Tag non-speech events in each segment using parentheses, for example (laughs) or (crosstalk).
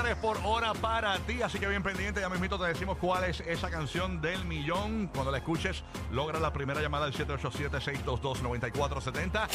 por hora para ti. Así que bien pendiente, ya mismito te decimos cuál es esa canción del millón. Cuando la escuches, logra la primera llamada al 787-622-9470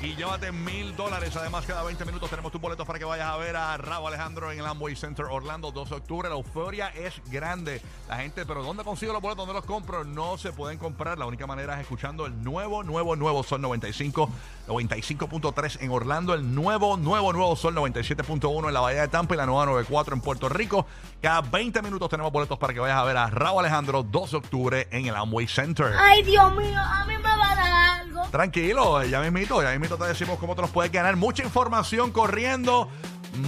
y llévate mil dólares. Además, cada 20 minutos tenemos tus boletos para que vayas a ver a Raúl Alejandro en el Amway Center Orlando, 2 de octubre. La euforia es grande. La gente, pero ¿dónde consigo los boletos? ¿Dónde los compro? No se pueden comprar. La única manera es escuchando el nuevo, nuevo, nuevo Sol 95, 95.3 en Orlando, el nuevo, nuevo, nuevo Sol 97.1 en la Bahía de Tampa y la nueva 94 en Puerto Rico. Cada 20 minutos tenemos boletos para que vayas a ver a Raúl Alejandro 2 de octubre en el Amway Center. Ay, Dios mío, a mí me va a dar algo. Tranquilo, ya mismito, ya mismito te decimos cómo te los puedes ganar. Mucha información corriendo,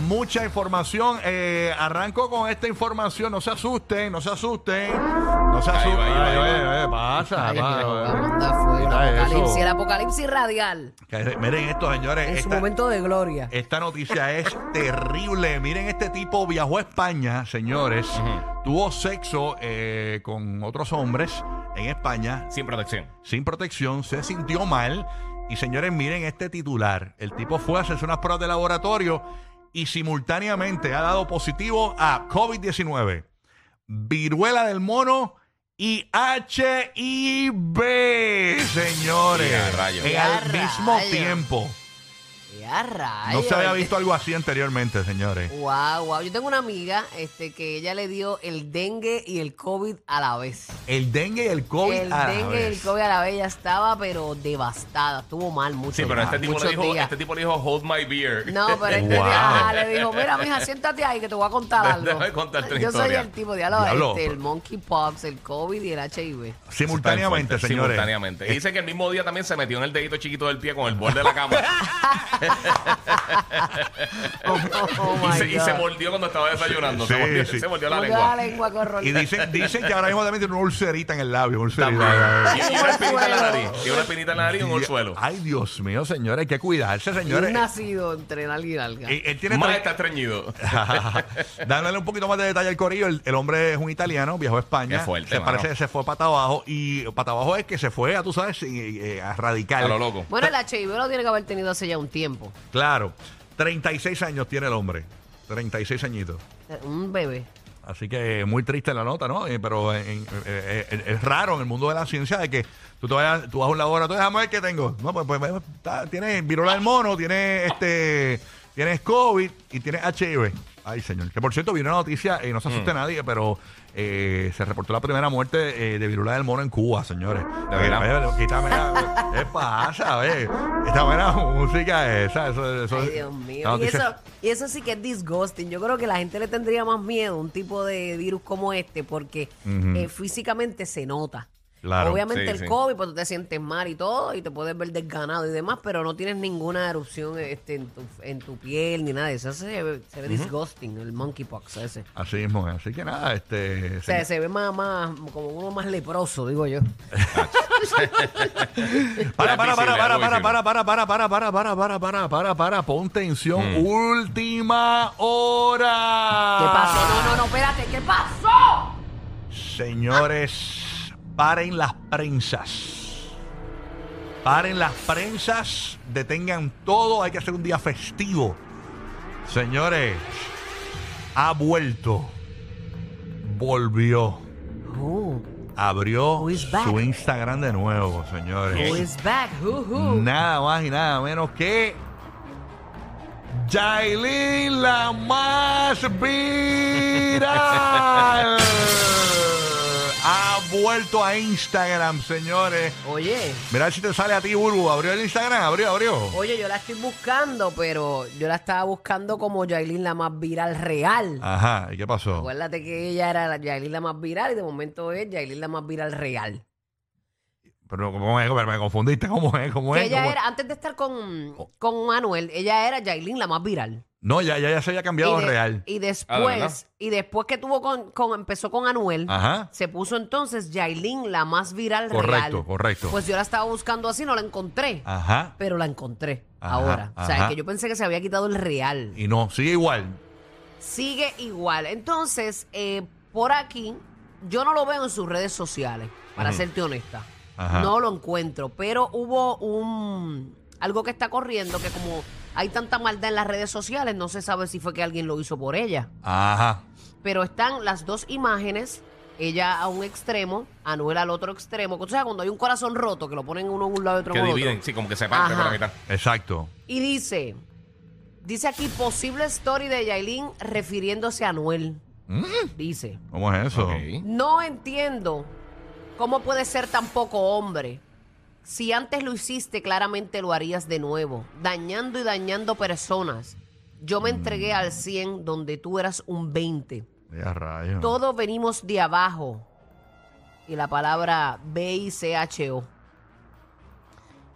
mucha información. Eh, arranco con esta información, no se asusten, no se asusten. No se Ahí asusten. va, ahí va, ahí va. Ay, ay, ay, pasa, Ay, pasa. Mira eso. apocalipsis, el apocalipsis radial. Que- Miren esto, señores. En su esta- momento de gloria. Esta noticia es terrible. Miren, este tipo viajó a España, señores. Tuvo sexo eh, con otros hombres en España Sin protección. sin protección, se sintió mal. Y señores, miren este titular. El tipo fue a hacerse unas pruebas de laboratorio y simultáneamente ha dado positivo a COVID-19, viruela del mono y HIV, señores. Ya, rayos. En al mismo rayos. tiempo. No se había visto algo así anteriormente, señores. Wow, wow. Yo tengo una amiga este, que ella le dio el dengue y el COVID a la vez. El dengue y el COVID el a la dengue y el vez. COVID a la vez ya estaba, pero devastada. Estuvo mal mucho. Sí, pero este tipo, le dijo, días. este tipo le dijo, hold my beer. No, pero este Wow. día le dijo, mira, mija, siéntate ahí que te voy a contar (laughs) algo. Déjame contarte una Yo soy historia. el tipo, diablo, Diablo. este, el monkeypox, el COVID y el HIV. Simultáneamente, señores. Simultáneamente. Y dice que el mismo día también se metió en el dedito chiquito del pie con el borde de la cama. (laughs) (laughs) Oh, y, se, y se mordió cuando estaba desayunando. se, mordió, sí. se mordió la Mordió lengua. la lengua con Y dicen, dicen que ahora mismo también tiene una ulcerita en el labio. ulcerita. Y, y una espinita en la nariz. Y una espinita en la nariz y un suelo. Ay, Dios mío, señores, hay que cuidarse, señores. nacido entre nalga y nalga. Él, él tiene Más está estreñido. (laughs) Dándole un poquito más de detalle al corillo, el, el hombre es un italiano, viajó a España. Qué fuerte, se mano. parece que se fue pata abajo. Y pata abajo es que se fue, a, tú sabes, y- y- a radical. A lo loco. Bueno, el HIV lo tiene que haber tenido hace ya un tiempo. Claro. 36 años tiene el hombre. 36 añitos. Un bebé. Así que muy triste la nota, ¿no? Eh, pero en- en- eh, eh, es raro en el mundo de la ciencia de que tú, te vayas, tú vas a un laboratorio, déjame ver qué tengo. No, pues, pues, pues, está- tienes viruela del mono, tienes este, tienes COVID y tienes HIV. Ay, señor. Que por cierto, vino una noticia, y no se asuste nadie, pero eh, se reportó la primera muerte eh, de viruela del mono en Cuba, señores. ¿De verdad? Eh, oye, quítame la- ¿Qué pasa? Ve? Esta buena música esa. Eso, eso, Ay, Dios mío. Y eso, y eso sí que es disgusting. Yo creo que la gente le tendría más miedo a un tipo de virus como este porque eh, físicamente se nota. Claro, Obviamente sí, el sí. COVID, pues tú te sientes mal y todo, y te puedes ver desganado y demás, pero no tienes ninguna erupción este, en, tu, en tu piel ni nada eso. Se ve, se ve disgusting, el monkeypox ese. Así mismo. Así que nada, este. O sea, se ve más, más, como uno más leproso, digo yo. Para, para, para, para, para, para, para, para, para, para, para, para, para, para, para, para, pon tensión. Mm. Última hora. ¿Qué pasó? No, no, no, espérate, ¿qué pasó? Señores, paren las prensas. Paren las prensas, detengan todo, hay que hacer un día festivo. Señores, ha vuelto, volvió, Who? abrió Who is back? su Instagram de nuevo, señores. Who is back? Who, who? Nada más y nada menos que Jailin, la más viral. Ha vuelto a Instagram, señores. Oye, Mira si te sale a ti, Burbu. Abrió el Instagram, abrió, abrió. oye, yo la estoy buscando, pero yo la estaba buscando como Yailin la más viral real. Ajá, ¿y qué pasó? Acuérdate que ella era la Yailin la más viral y de momento es Yailin la más viral real. Pero ¿cómo es? Me confundiste. ¿Cómo es? ¿Cómo Que es? ella ¿Cómo es? era, antes de estar con, con Anuel, ella era Yailin la más viral. No, ya, ya, ya se había cambiado y, de- real. y Ah, ¿verdad? después, y después que tuvo con, con- empezó con Anuel, Ajá. se puso entonces Yailin la más viral Correcto, real. correcto. Pues yo la estaba buscando así, no la encontré. Ajá. Pero la encontré Ajá, ahora. O sea, ajá. es que yo pensé que se había quitado el real. Y no, sigue igual. Sigue igual. Entonces, eh, por aquí, yo no lo veo en sus redes sociales, para serte honesta. Ajá. No lo encuentro. Pero hubo un algo que está corriendo que como hay tanta maldad en las redes sociales, no se sabe si fue que alguien lo hizo por ella. Ajá. Pero están las dos imágenes, ella a un extremo, Anuel al otro extremo. O sea, cuando hay un corazón roto, que lo ponen uno en un lado y otro Que en otro. dividen, sí, como que se parte por la mitad. Exacto. Y dice, dice aquí posible story de Yailin refiriéndose a Anuel. Dice, ¿Cómo es eso? Ok. no entiendo cómo puede ser tan poco hombre. Si antes lo hiciste, claramente lo harías de nuevo, dañando y dañando personas. Yo me entregué al 100 donde tú eras un 20. Ya rayo. Todos venimos de abajo. Y la palabra B-I-C-H-O.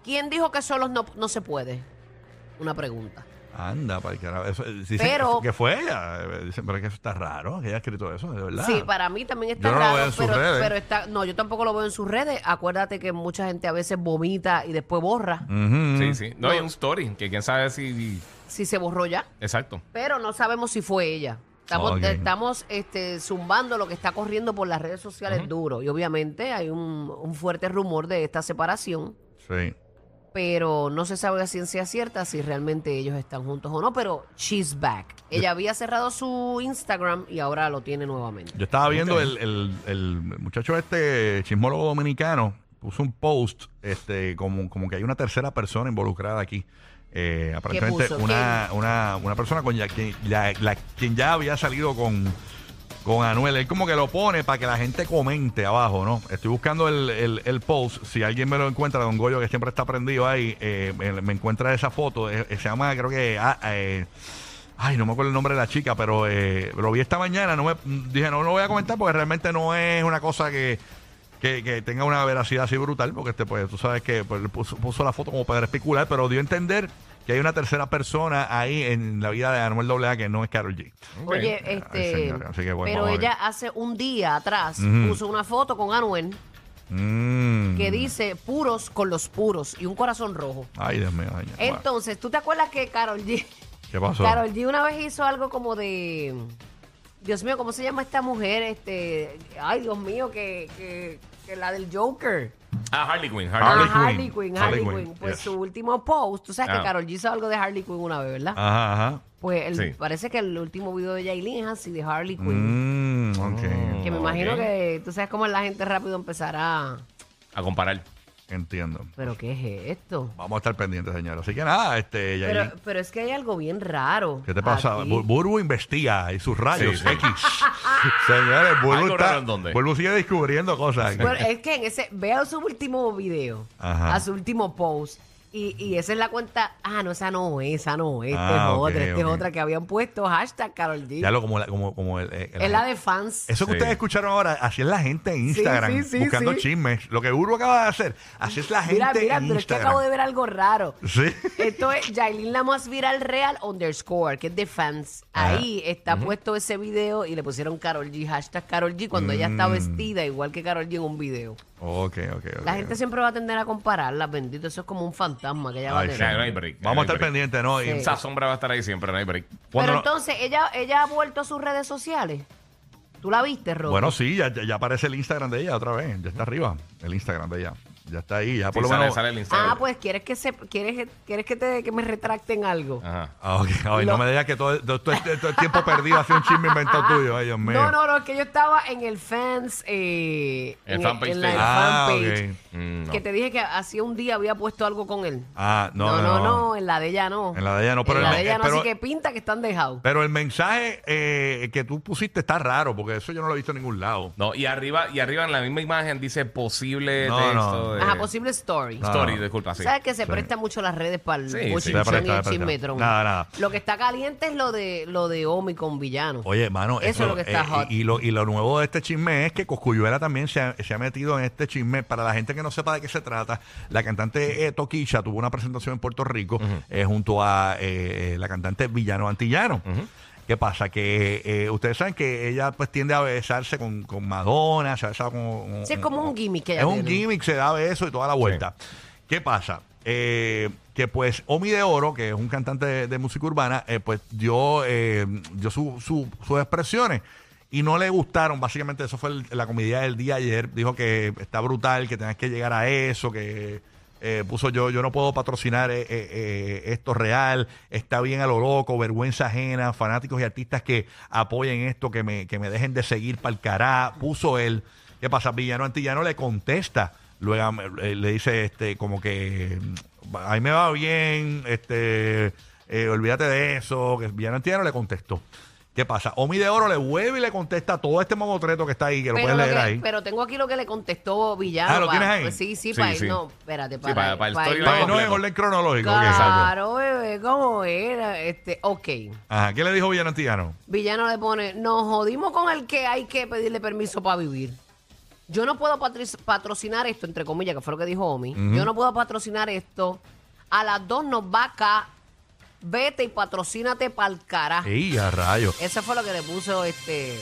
¿Quién dijo que solo no, no se puede? Una pregunta. Anda, para el carajo. Eso, eh, dicen Pero- que fue ella. Eh, Dicen, pero es que eso está raro, que ella ha escrito eso, de verdad. Sí, para mí también está Yo no lo raro, veo en sus pero, redes. pero está, no, yo tampoco lo veo en sus redes. Acuérdate que mucha gente a veces vomita y después borra. Ujú. Sí, sí. No, No. hay un story que quién sabe si. Si se borró ya, Exacto. pero no sabemos si fue ella. Estamos, Ok. estamos este, zumbando lo que está corriendo por las redes sociales duro. Y obviamente hay un, un fuerte rumor de esta separación, Sí. Pero no se sabe a ciencia cierta si realmente ellos están juntos o no. Pero she's back. Ella había cerrado su Instagram y ahora lo tiene nuevamente. Yo estaba viendo el, el- el muchacho este chismólogo dominicano puso un post este como, como que hay una tercera persona involucrada aquí. Eh, aparentemente puso? una, una, una persona con ya, quien, la- la- quien ya había salido con, con Anuel. Él como que lo pone para que la gente comente abajo, ¿no? Estoy buscando el, el- el post. Si alguien me lo encuentra, Don Goyo, que siempre está prendido ahí, eh, me, encuentra esa foto. Eh, eh, se llama, creo que... ah, eh, Ay, no me acuerdo el nombre de la chica, pero lo vi esta mañana. No me, dije, no lo voy a comentar porque realmente no es una cosa que, que, que tenga una veracidad así brutal. Porque este, pues, tú sabes que pues, puso, puso la foto como para especular, pero dio a entender que hay una tercera persona ahí en la vida de Anuel AA que no es Carol G. Oye, Ay, este, señora, así que bueno, pero ella hace un día atrás puso una foto con Anuel Mm. que dice puros con los puros y un corazón rojo. Ay, Dios mío. ay, Entonces, ¿tú te acuerdas que Carol G, ¿Qué pasó? Carol G una vez hizo algo como de, Dios mío, ¿cómo se llama esta mujer? Este, ay, Dios mío, que, que, que la del Joker. Ah, Harley Quinn. Ah, Harley, Harley Harley Quinn. Harley Quinn, Quinn. Pues yes. su último post, tú sabes Ah. que Carol G hizo algo de Harley Quinn una vez, ¿verdad? Ajá, ajá. Pues el- Sí. parece que el último video de Yailin es así de Harley Quinn. Mm, ok. Que me imagino que tú sabes cómo la gente rápido empezará. A comparar. Entiendo. ¿Pero qué es esto? Vamos a estar pendientes, señor. Así que nada, este, Yailin. Pero, pero es que hay algo bien raro. ¿Qué te pasa? aquí. Bu- Burbu investiga y sus rayos Sí, sí. X. (laughs) Señores, Burbu, Algo está, en. Burbu sigue descubriendo cosas. aquí. Bueno, es que en ese, vea su último video, Ajá. a su último post, y, y esa es la cuenta, ah, no, esa no es, esa no es, esta Ah, es ok, otra, esta es otra, que habían puesto hashtag Carol G. Ya lo como, la- como, como el, el- es la de fans. Eso que Sí. ustedes escucharon ahora, así es la gente en Instagram, sí, sí, buscando sí. chismes. Lo que Burbu acaba de hacer, así es la gente Mira, mira, en pero es que Instagram. acabo de ver algo raro. Sí. Esto es Yailin la más viral real underscore, que es de fans. Ajá. Ahí está puesto ese video y le pusieron Carol G, hashtag Carol G, cuando ella está Mm. vestida igual que Carol G en un video. Ok, ok, ok. La gente siempre va a tender a compararla, bendito, eso es como un fantasma que ella va a Ay, tener. sí. No hay break, no Vamos a hay estar break. pendientes, ¿no? Y. Esa sombra va a estar ahí siempre, no hay break. cuando Pero no- entonces, ¿ella, ¿ella ha vuelto a sus redes sociales? ¿Tú la viste, Rob? Bueno, sí, ya, ya ya aparece el Instagram de ella otra vez. Ya está arriba, el Instagram de ella. Ya está ahí, ya por lo sale, menos. sale el Instagram. Ah, pues quieres que se, quieres, quieres que te que me retracten algo. Ajá. Ah, ok. Ay, Lo- no me digas que todo, todo, todo este- todo el tiempo perdido hace un chisme inventado tuyo. Ay, Dios mío. No, no, no, es que yo estaba en el fans, eh, El en, fanpage en la de el. Ah, fanpage, ok. Mm, no. que te dije que hacía un día había puesto algo con él. Ah, no, no, no, no, en la de ella no. En la de ella no, pero en el la me- de ella no, pero- así que pinta que están dejados. Pero el mensaje eh, que tú pusiste está raro, porque eso yo no lo he visto en ningún lado. No, y arriba, y arriba en la misma imagen dice posible No, texto no, de- Ajá, posible story. No, Story, no. disculpa, sí. ¿Sabes que se Sí. presta mucho las redes para el Sí, sí. bochinchón Se presta, y el se presta. chismetrón? Nada, nada. Lo que está caliente es lo de lo de Omi con villano. Oye, mano, Eso es lo que está hot. y, y lo, y lo nuevo de este chisme es que Coscuyuela también se ha, se ha metido en este chisme. Para la gente que no sepa de qué se trata, la cantante eh, Toquilla tuvo una presentación en Puerto Rico eh, junto a eh, la cantante Villano Antillano. ¿Qué pasa? Que eh, ustedes saben que ella pues tiende a besarse con, con Madonna, se ha besado con, con- Sí, es como un gimmick que ella Es un tiene. gimmick, se da beso y toda la vuelta. ¿Qué pasa? Eh, que pues Omi de Oro, que es un cantante de, de música urbana, eh, pues dio, eh, dio su- su- sus expresiones y no le gustaron. Básicamente, eso fue el- la comedia del día ayer. Dijo que está brutal, que tenés que llegar a eso, que eh, puso yo, yo no puedo patrocinar eh, eh, eh, esto real, está bien a lo loco, vergüenza ajena, fanáticos y artistas que apoyen esto, que me, que me dejen de seguir para el cará. Puso él. ¿Qué pasa? Villano Antillano le contesta. Luego eh, le dice este como que mm, a mí me va bien, este eh, olvídate de eso, que Villano Antillano le contestó. ¿Qué pasa? Omi de Oro le vuelve y le contesta todo este mamotreto que está ahí, que lo puedes lo leer que- ahí. pero tengo aquí lo que le contestó Villano. Ah, ¿lo tienes ahí? pues sí, sí, Sí, para sí. No, espérate, Sí, para, para- para el para storyline irlo- Para que no en completo. orden cronológico. ok, exacto. Claro, bebé, ¿cómo era? Este, ok. Ajá, ¿qué le dijo Villano Antillano? Villano le pone, nos jodimos con el que hay que pedirle permiso para vivir. Yo no puedo patri- patrocinar esto, entre comillas, que fue lo que dijo Omi. Yo no puedo patrocinar esto. A las dos nos va acá. Vete y patrocínate pa'l carajo. ¡Ey, a rayo! Ese fue lo que le puso este.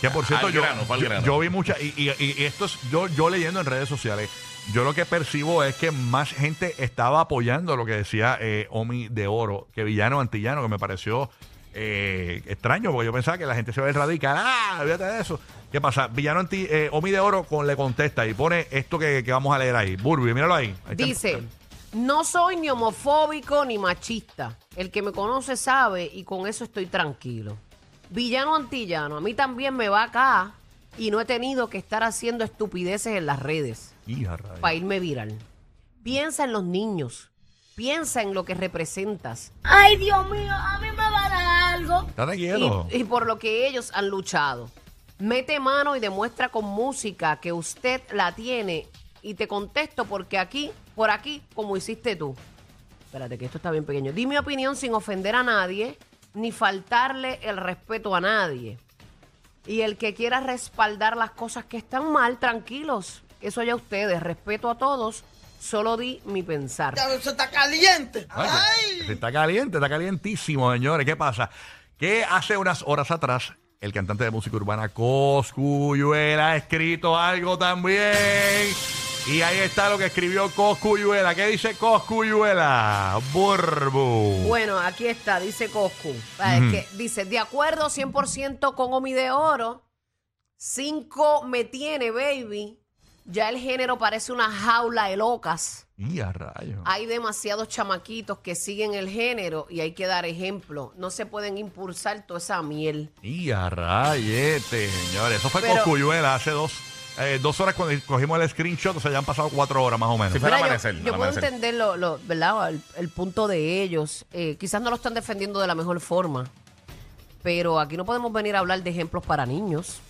Que por cierto, Al yo, grano, yo, grano. yo vi mucha, y, y- y esto es, yo, yo leyendo en redes sociales, yo lo que percibo es que más gente estaba apoyando lo que decía eh, Omi de Oro que Villano Antillano, que me pareció eh, extraño, porque yo pensaba que la gente se va a ir radical. ¡Ah! Olvídate de eso. ¿Qué pasa? Villano Anti, eh, Omi de Oro con, le contesta y pone esto que, que vamos a leer ahí. Burby, míralo ahí. Ahí está. Dice, no soy ni homofóbico ni machista. El que me conoce sabe y con eso estoy tranquilo. Villano antillano, a mí también me va acá y no he tenido que estar haciendo estupideces en las redes para irme viral. Piensa en los niños. Piensa en lo que representas Ay, Dios mío, a mí me va a dar algo. Estate quieto. y, y por lo que ellos han luchado. Mete mano y demuestra con música que usted la tiene y te contesto porque aquí, por aquí, como hiciste tú. Espérate, que esto está bien pequeño. Di mi opinión sin ofender a nadie ni faltarle el respeto a nadie. Y el que quiera respaldar las cosas que están mal, tranquilos. Eso ya ustedes. Respeto a todos. Solo di mi pensar. Eso está caliente. Ay, Ay. que- Está caliente, está calientísimo, señores. ¿Qué pasa? Que hace unas horas atrás, el cantante de música urbana Coscuyuela ha escrito algo también. Y ahí está lo que escribió Coscuyuela. ¿Qué dice Coscuyuela? Burbu. Bueno, aquí está, dice Coscu. Ah, es que dice, de acuerdo 100% con Omi de Oro, 5 me tiene, baby. Ya el género parece una jaula de locas. Y a rayo. Hay demasiados chamaquitos que siguen el género y hay que dar ejemplo. No se pueden impulsar toda esa miel. Y a rayete, señores. Eso fue Pero- Coscuyuela hace dos, eh, dos horas cuando cogimos el screenshot. O sea, ya han pasado cuatro horas más o menos. Al Mira, yo- amanecer, yo, puedo amanecer. entender lo, lo- ¿verdad? El, el punto de ellos. Eh, quizás no lo están defendiendo de la mejor forma. Pero aquí no podemos venir a hablar de ejemplos para niños.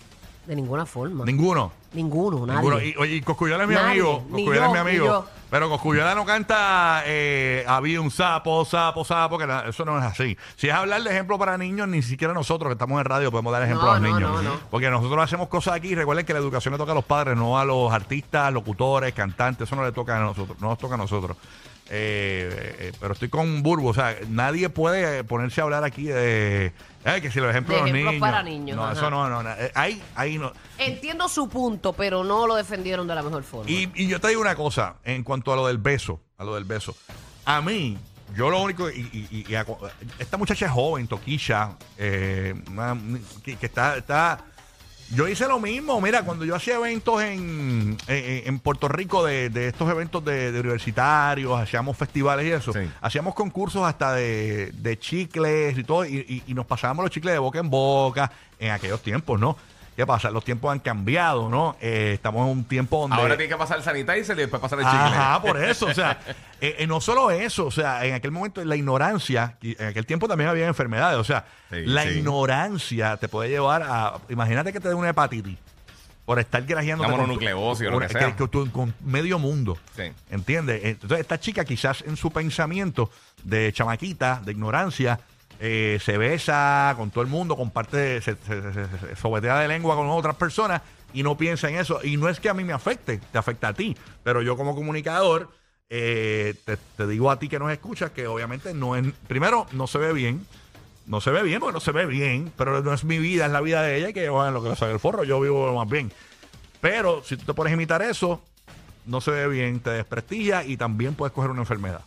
De ninguna forma. Ninguno. Ninguno, nadie. Ninguno. Y, oye, y Coscuyuela es mi Nadie, amigo. ni es mi ni amigo. yo. Pero Coscuyuela no canta eh, había un sapo, sapo, sapo, que la- eso no es así. Si es hablar de ejemplo para niños, ni siquiera nosotros que estamos en radio podemos dar ejemplo No, a los no, niños. no, no. Porque nosotros hacemos cosas aquí. Recuerden que la educación le toca a los padres, no a los artistas, locutores, cantantes. Eso no le toca a nosotros, no nos toca a nosotros. Eh, eh, pero estoy con Burbo, o sea, nadie puede ponerse a hablar aquí de eh, que si los ejemplos De los ejemplos niños. para niños, No, ajá. eso no, no, no. Ahí, ahí no. Entiendo su punto, pero no lo defendieron de la mejor forma. Y, y yo te digo una cosa en cuanto a lo del beso, a lo del beso. A mí, yo lo único, y, y- a- esta muchacha es joven, Toquilla, eh, que, que está, está, yo hice lo mismo, mira, cuando yo hacía eventos en, en, en Puerto Rico de, de estos eventos de, de universitarios, hacíamos festivales y eso, Sí. hacíamos concursos hasta de, de chicles y todo, y, y- y nos pasábamos los chicles de boca en boca en aquellos tiempos, ¿no? ¿Qué pasa? Los tiempos han cambiado, ¿no? Eh, estamos en un tiempo donde... Ahora tiene que pasar el sanitizer y después pasar el chicle. Ajá, por eso, o sea, (laughs) eh, eh, no solo eso, o sea, en aquel momento la ignorancia, y en aquel tiempo también había enfermedades, o sea, Sí, la sí. ignorancia te puede llevar a, imagínate que te dé una hepatitis, por estar grajeando Una mononucleosis o lo que sea. con medio mundo. Sí. ¿Entiendes? Entonces, esta chica quizás en su pensamiento de chamaquita, de ignorancia, eh, se besa con todo el mundo, comparte, se, sobetea de lengua con otras personas y no piensa en eso. Y no es que a mí me afecte, te afecta a ti. Pero yo como comunicador, eh, te, digo a ti que nos escuchas que obviamente no es, primero, no se ve bien. No se ve bien porque no se ve bien, pero no es mi vida, es la vida de ella y que bueno, lo que le sale el forro, yo vivo más bien. Pero si tú te pones a imitar eso, no se ve bien, te desprestigia y también puedes coger una enfermedad.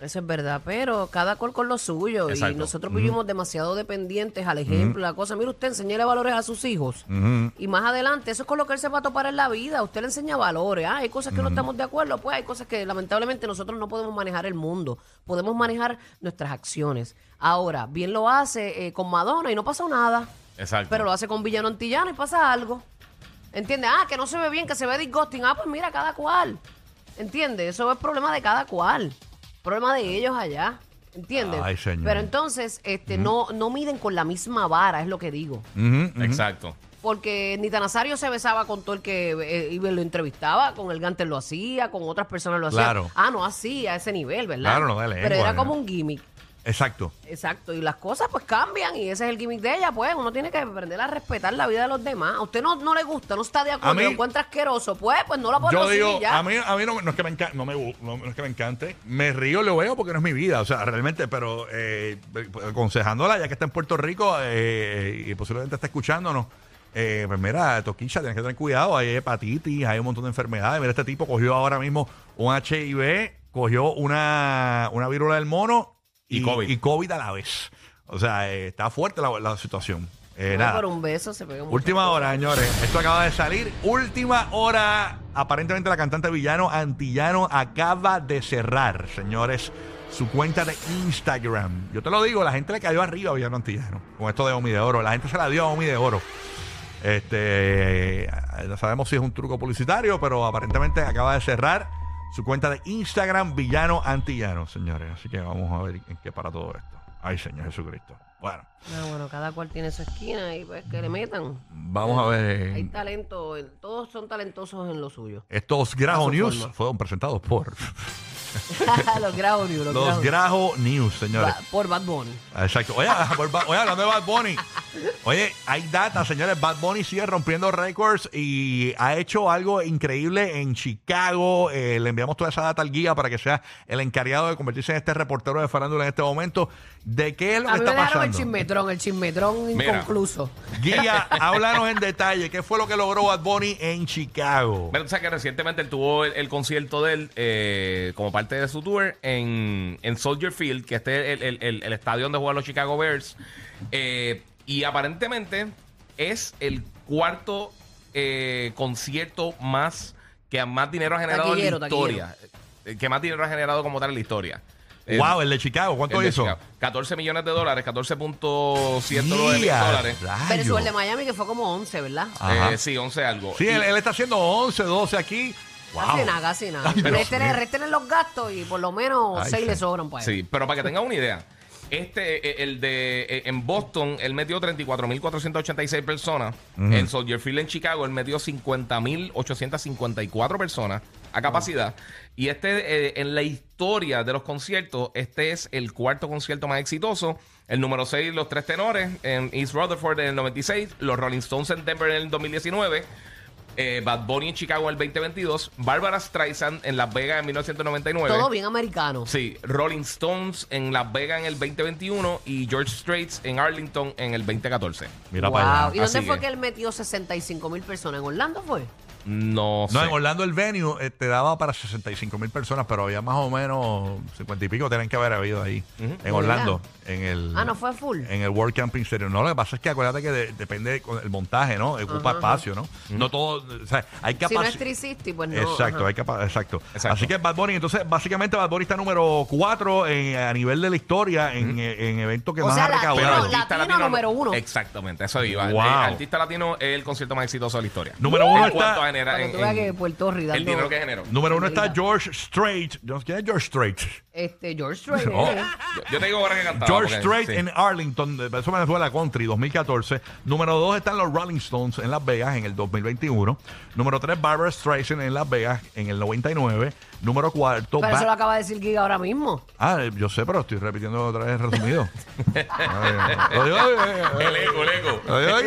Eso es verdad, pero cada cual con lo suyo. Exacto. Y nosotros vivimos demasiado dependientes al ejemplo, la cosa. Mire, usted enseñale valores a sus hijos. Y más adelante, eso es con lo que él se va a topar en la vida. Usted le enseña valores. Ah, hay cosas que no estamos de acuerdo, pues hay cosas que lamentablemente nosotros no podemos manejar el mundo. Podemos manejar nuestras acciones. Ahora, bien lo hace eh, con Madonna y no pasa nada. Exacto. Pero lo hace con Villano Antillano y pasa algo. ¿Entiendes? Ah, que no se ve bien, que se ve disgusting. Ah, pues mira, cada cual. ¿Entiendes? Eso es problema de cada cual. Problema de ellos allá. ¿Entiendes? Ay, señor. Pero entonces, este, no, no miden con la misma vara, es lo que digo. Ujú, ujú. Exacto. Porque Nita Nazario se besaba con todo el que eh, iba y lo entrevistaba, con el Ganter lo hacía, con otras personas lo hacían. Claro. Ah, no así, a ese nivel, ¿verdad? Claro, no lengua, Pero era no. como un gimmick. Exacto. Exacto, y las cosas pues cambian y ese es el gimmick de ella, pues uno tiene que aprender a respetar la vida de los demás. A usted no, no le gusta, no está de acuerdo, mí- lo encuentra asqueroso, pues pues no lo podemos Yo digo, ya. a mí, a mí no, no es que me encante, no, me, no, no es que me encante. Me río, lo veo porque no es mi vida, o sea, realmente, pero eh, aconsejándola, ya que está en Puerto Rico eh, y posiblemente está escuchándonos, eh, pues mira, Toquilla, tienes que tener cuidado, hay hepatitis, hay un montón de enfermedades. Mira, este tipo cogió ahora mismo un HIV, cogió una, una viruela del mono Y COVID. y COVID a la vez. O sea, eh, está fuerte la, la situación. Eh, nada. por un beso se pegó mucho. Última hora, señores. Esto acaba de salir. Última hora. Aparentemente la cantante Villano Antillano acaba de cerrar, señores, su cuenta de Instagram. Yo te lo digo, la gente le cayó arriba a Villano Antillano con esto de Omi de Oro. La gente se la dio a Omi de Oro. Este, eh, no sabemos si es un truco publicitario, pero aparentemente acaba de cerrar su cuenta de Instagram Villano Antillano, señores. Así que vamos a ver en qué para todo esto. Ay, Señor Jesucristo. Bueno, bueno, cada cual tiene su esquina y pues que le metan. vamos a ver. Hay talento, en- todos son talentosos en lo suyo. Estos Grajo News forma. fueron presentados por (laughs) los Grajo News, los, los Grajo- News, señores. Ba- por Bad Bunny. Exacto. Oye, (laughs) por Ba- oye, hablando de Bad Bunny. Oye, hay data, señores. Bad Bunny sigue rompiendo récords y ha hecho algo increíble en Chicago. Eh, le enviamos toda esa data al guía para que sea el encargado de convertirse en este reportero de farándula en este momento. ¿De qué es lo A que mí me está dejaron el pasando? chismetrón, el chismetrón Mira. inconcluso. Guía, (laughs) háblanos en detalle. ¿Qué fue lo que logró Bad Bunny en Chicago? Bueno, tú sabes que recientemente él tuvo el, el concierto de él eh, como parte de su tour en, en Soldier Field, que este es el, el- el- el estadio donde juegan los Chicago Bears. Eh, y aparentemente es el cuarto eh, concierto más que más dinero ha generado Taquillero, en la historia. Eh, Que más dinero ha generado como tal en la historia. Wow, el de Chicago. ¿Cuánto hizo? Chicago. 14 millones de dólares, 14.109 mil Guía, dólares. rayos. Pero el de Miami que fue como 11, ¿verdad? Eh, sí, 11 algo. Sí, Y- él, él está haciendo 11, 12 aquí. Casi Wow. nada, casi nada. Ay, mío. resten los gastos y por lo menos Ay, 6 le sí. sobran para él. Sí, pero para que tengan una idea, este, eh, el de eh, en Boston, él metió 34.486 personas. En Soldier Field en Chicago, él metió 50.854 personas a capacidad. Y este, eh, en la historia de los conciertos, este es el cuarto concierto más exitoso. El número 6, los tres tenores en East Rutherford en el 96, los Rolling Stones en Denver en el 2019. Eh, Bad Bunny en Chicago en el 2022, Barbara Streisand en Las Vegas en 1999. Todo bien americano. Sí, Rolling Stones en Las Vegas en el 2021 y George Straits en Arlington en el 2014. Mira Wow. para allá. ¿Y dónde Así fue que- que él metió 65 mil personas? ¿En Orlando fue? No sé. No, en Orlando el venue eh, te daba para 65 mil personas, pero había más o menos 50 y pico tienen que haber habido ahí. En ¿De Orlando, en el... Ah, no fue full. En el World Camping Stadium. No, lo que pasa es que acuérdate que de- depende con el montaje, ¿no? Ocupa espacio, ¿no? No todo... O sea, hay Si no es capacidad... 360, pues no. Exacto, hay capa- exacto. Exacto. Así que Bad Bunny, entonces básicamente Bad Bunny está número 4 a nivel de la historia en, en eventos que O más sea, ha latino, recaudado. latino número uno. Exactamente, eso iba. Wow. El artista latino es el concierto más exitoso de la historia. Número uno en cuanto a está... que en- en que Puerto Rico el dinero que generó. Número uno está. George Strait. ¿Quién es George Strait? Este, George (laughs) Strait. Eh. Yo, te digo ahora que cantaba. George porque- Strait sí. en Arlington, de- eso Venezuela Country 2014. Número 2 están los Rolling Stones en Las Vegas en el 2021. Número 3, Barbara Streisand en Las Vegas en el 99. Número 4, Pero eso lo acaba de decir Giga ahora mismo. Ah, yo sé, pero estoy repitiendo otra vez resumido. Ay, Lo digo, ay, ay, El eco, el eco. lo. Es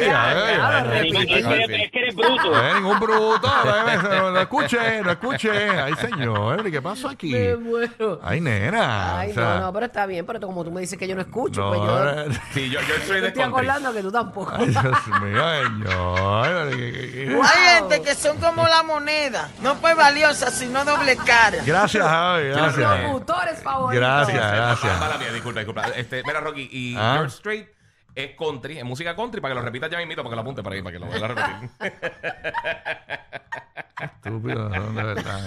que eres, bruto. Eh, ningún bruto, eh, no, no escuché, no escuché. Ay, señor, ¿qué pasó aquí? Me muero. Ay, nena. Ay, o sea, no, no, pero está bien, pero como tú me dices que yo no escucho, no, pues yo (laughs) Sí, yo, estoy (laughs) country. acordando que tú tampoco. Ay, Dios (laughs) mío, señor. ¿qué- qué- qué- Hay gente que son como la moneda, no pues valiosa, sino doble cara. Gracias, Javi, Los gracias. locutores favoritos. Gracias, Mala gracias. mía, disculpa, disculpa. Este, mira, Rocky, y Ah. George Strait es country, es música country, para que lo repitas ya mismito, para que lo apunte para ahí, para que lo vuelva a repetir. Estúpido, ¿no? de verdad.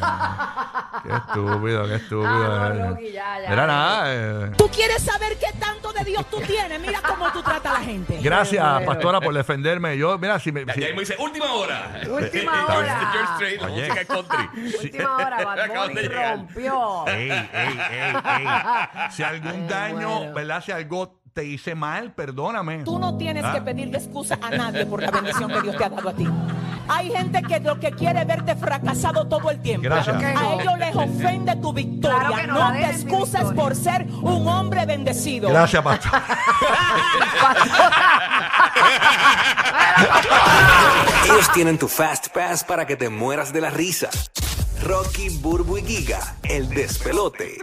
Qué estúpido, qué estúpido. Ah, no. Rocky, ya, ya, nada. eh. Tú quieres saber qué tanto de Dios tú tienes. Mira cómo tú tratas a la gente. Gracias, pastora, por defenderme. Yo, mira, si me. Si- ya ahí me dice, última hora. Última (laughs) George- hora. George Strait, la Oye. música es country. Última hora, (laughs) Bad Acaban de Bunny llegar. rompió. Ey, ey, ey, ey. Si algún Me daño, muero. ¿verdad? Si algo te hice mal, perdóname. Tú no tienes Ah. que pedirle excusa a nadie por la bendición que Dios te ha dado a ti. Hay gente que lo que quiere es verte fracasado todo el tiempo. Gracias. A ellos les ofende tu victoria. Claro no, te excuses por ser un hombre bendecido. Gracias, pastor. (laughs) Ellos tienen tu Fast Pass para que te mueras de la risa. Rocky, Burbu y Giga, el despelote.